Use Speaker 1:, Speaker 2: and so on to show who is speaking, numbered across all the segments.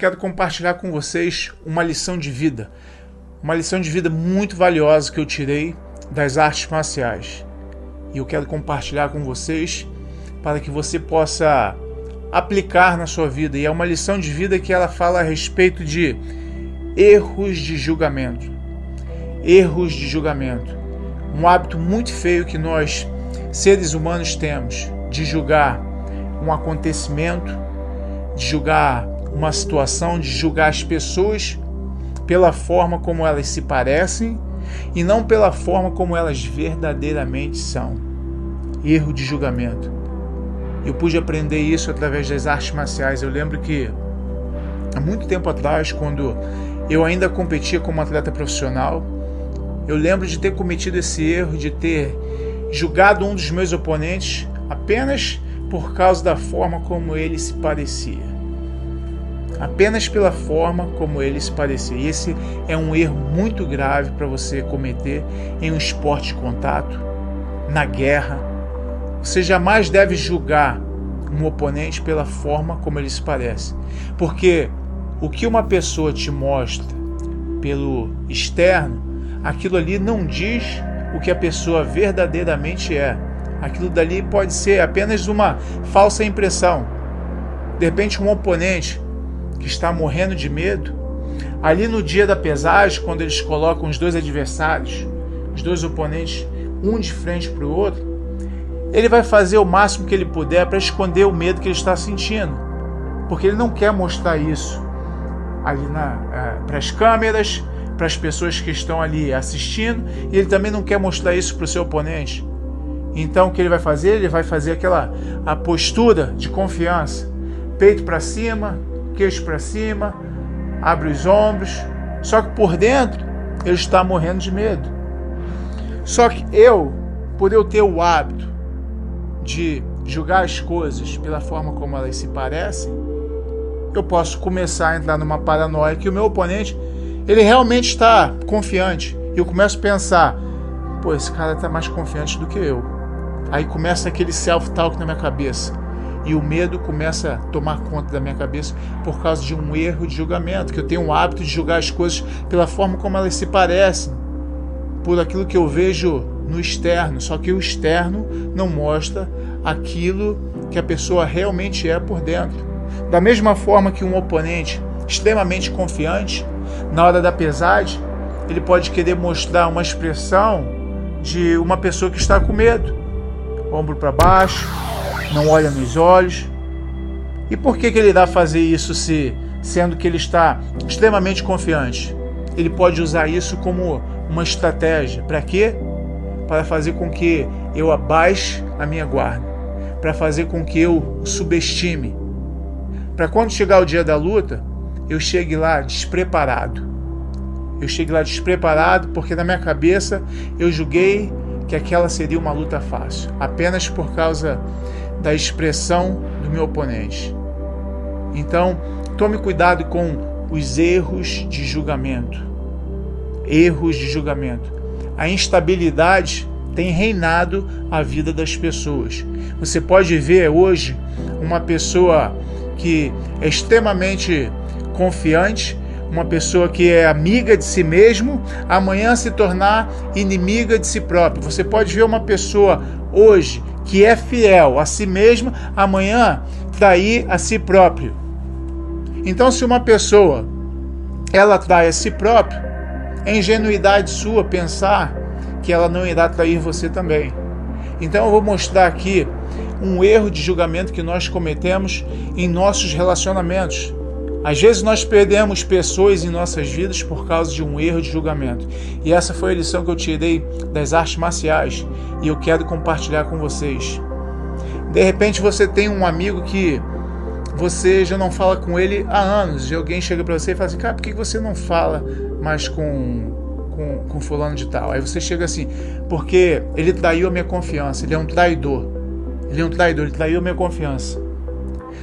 Speaker 1: quero compartilhar com vocês uma lição de vida. Uma lição de vida muito valiosa que eu tirei das artes marciais. E eu quero compartilhar com vocês para que você possa aplicar na sua vida. E é uma lição de vida que ela fala a respeito de erros de julgamento. Erros de julgamento. Um hábito muito feio que nós, seres humanos, temos de julgar um acontecimento, de julgar uma situação, de julgar as pessoas pela forma como elas se parecem e não pela forma como elas verdadeiramente são. Erro de julgamento. Eu pude aprender isso através das artes marciais. Eu lembro que há muito tempo atrás, quando eu ainda competia como atleta profissional, eu lembro de ter cometido esse erro de ter julgado um dos meus oponentes apenas por causa da forma como ele se parecia. Apenas pela forma como ele se parecia. E esse é um erro muito grave para você cometer em um esporte de contato, na guerra. Você jamais deve julgar um oponente pela forma como ele se parece. Porque o que uma pessoa te mostra pelo externo, aquilo ali não diz o que a pessoa verdadeiramente é. Aquilo dali pode ser apenas uma falsa impressão. De repente, um oponente que está morrendo de medo, ali no dia da pesagem, quando eles colocam os dois adversários, os dois oponentes, um de frente para o outro, ele vai fazer o máximo que ele puder para esconder o medo que ele está sentindo, porque ele não quer mostrar isso ali é, para as câmeras, para as pessoas que estão ali assistindo, e ele também não quer mostrar isso para o seu oponente. Então o que ele vai fazer? Ele vai fazer aquela a postura de confiança, peito para cima, queixo para cima, abre os ombros. Só que por dentro ele está morrendo de medo. Só que eu, por eu ter o hábito de julgar as coisas pela forma como elas se parecem, eu posso começar a entrar numa paranoia que o meu oponente ele realmente está confiante. E eu começo a pensar, pô, esse cara está mais confiante do que eu. Aí começa aquele self-talk na minha cabeça. E o medo começa a tomar conta da minha cabeça por causa de um erro de julgamento, que eu tenho o hábito de julgar as coisas pela forma como elas se parecem, por aquilo que eu vejo no externo, só que o externo não mostra aquilo que a pessoa realmente é por dentro. Da mesma forma que um oponente extremamente confiante, na hora da pesagem, ele pode querer mostrar uma expressão de uma pessoa que está com medo ombro para baixo, não olha nos olhos. E por que, que ele irá fazer isso se, sendo que ele está extremamente confiante? Ele pode usar isso como uma estratégia. Para quê? Para fazer com que eu abaixe a minha guarda, para fazer com que eu subestime, para quando chegar o dia da luta, eu chegue lá despreparado. Eu chegue lá despreparado porque na minha cabeça eu julguei que aquela seria uma luta fácil, apenas por causa da expressão do meu oponente. Então, tome cuidado com os erros de julgamento. Erros de julgamento. A instabilidade tem reinado a vida das pessoas. Você pode ver hoje uma pessoa que é extremamente confiante, uma pessoa que é amiga de si mesmo, amanhã se tornar inimiga de si próprio. Você pode ver uma pessoa hoje que é fiel a si mesma, amanhã trair a si próprio. Então, se uma pessoa ela trai a si próprio, é ingenuidade sua pensar que ela não irá trair você também. Então, eu vou mostrar aqui um erro de julgamento que nós cometemos em nossos relacionamentos. Às vezes nós perdemos pessoas em nossas vidas por causa de um erro de julgamento. E essa foi a lição que eu tirei das artes marciais e eu quero compartilhar com vocês. De repente você tem um amigo que você já não fala com ele há anos e alguém chega para você e fala assim: Cara, por que você não fala mais com, com, com fulano de tal? Aí você chega assim: Porque ele traiu a minha confiança, ele é um traidor. Ele é um traidor, ele traiu a minha confiança.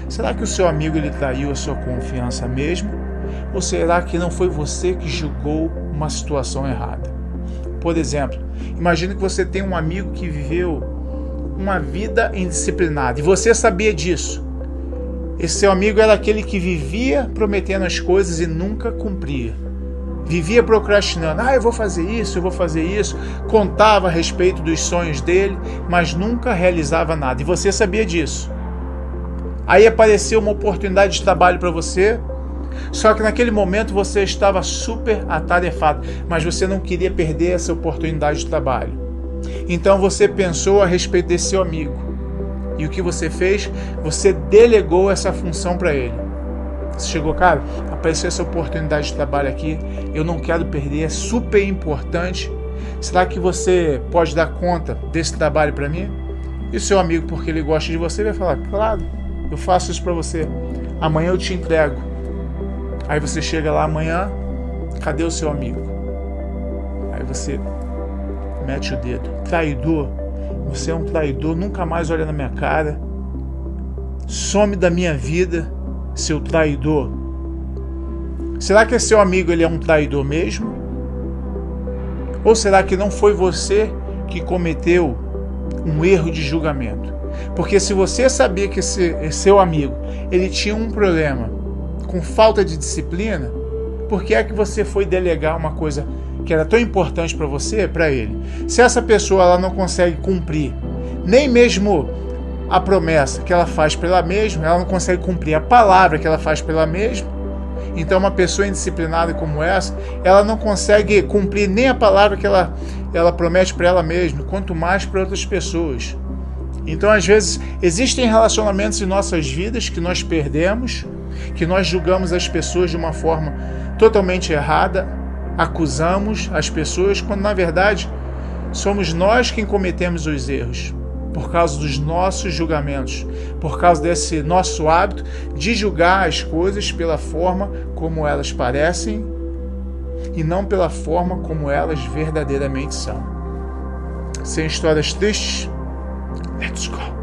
Speaker 1: Será que o seu amigo ele traiu a sua confiança mesmo? Ou será que não foi você que julgou uma situação errada? Por exemplo, imagine que você tem um amigo que viveu uma vida indisciplinada e você sabia disso. Esse seu amigo era aquele que vivia prometendo as coisas e nunca cumpria. Vivia procrastinando. Ah, eu vou fazer isso, eu vou fazer isso. Contava a respeito dos sonhos dele, mas nunca realizava nada. E você sabia disso. Aí apareceu uma oportunidade de trabalho para você, só que naquele momento você estava super atarefado, mas você não queria perder essa oportunidade de trabalho. Então você pensou a respeito desse seu amigo. E o que você fez? Você delegou essa função para ele. Você chegou, cara, apareceu essa oportunidade de trabalho aqui, eu não quero perder, é super importante. Será que você pode dar conta desse trabalho para mim? E o seu amigo, porque ele gosta de você, vai falar: Claro, eu faço isso para você. Amanhã eu te entrego. Aí você chega lá amanhã, cadê o seu amigo? Aí você mete o dedo. Traidor, você é um traidor, nunca mais olha na minha cara. Some da minha vida, seu traidor. Será que é seu amigo ele é um traidor mesmo? Ou será que não foi você que cometeu um erro de julgamento? Porque se você sabia que esse, esse seu amigo ele tinha um problema com falta de disciplina, por que é que você foi delegar uma coisa que era tão importante para você, para ele? Se essa pessoa ela não consegue cumprir nem mesmo a promessa que ela faz para ela mesma, ela não consegue cumprir a palavra que ela faz para ela mesma. Então, uma pessoa indisciplinada como essa, ela não consegue cumprir nem a palavra que ela, ela promete para ela mesma, quanto mais para outras pessoas. Então, às vezes, existem relacionamentos em nossas vidas que nós perdemos, que nós julgamos as pessoas de uma forma totalmente errada, acusamos as pessoas, quando na verdade somos nós quem cometemos os erros, por causa dos nossos julgamentos, por causa desse nosso hábito de julgar as coisas pela forma como elas parecem e não pela forma como elas verdadeiramente são. Sem histórias tristes, Let's go.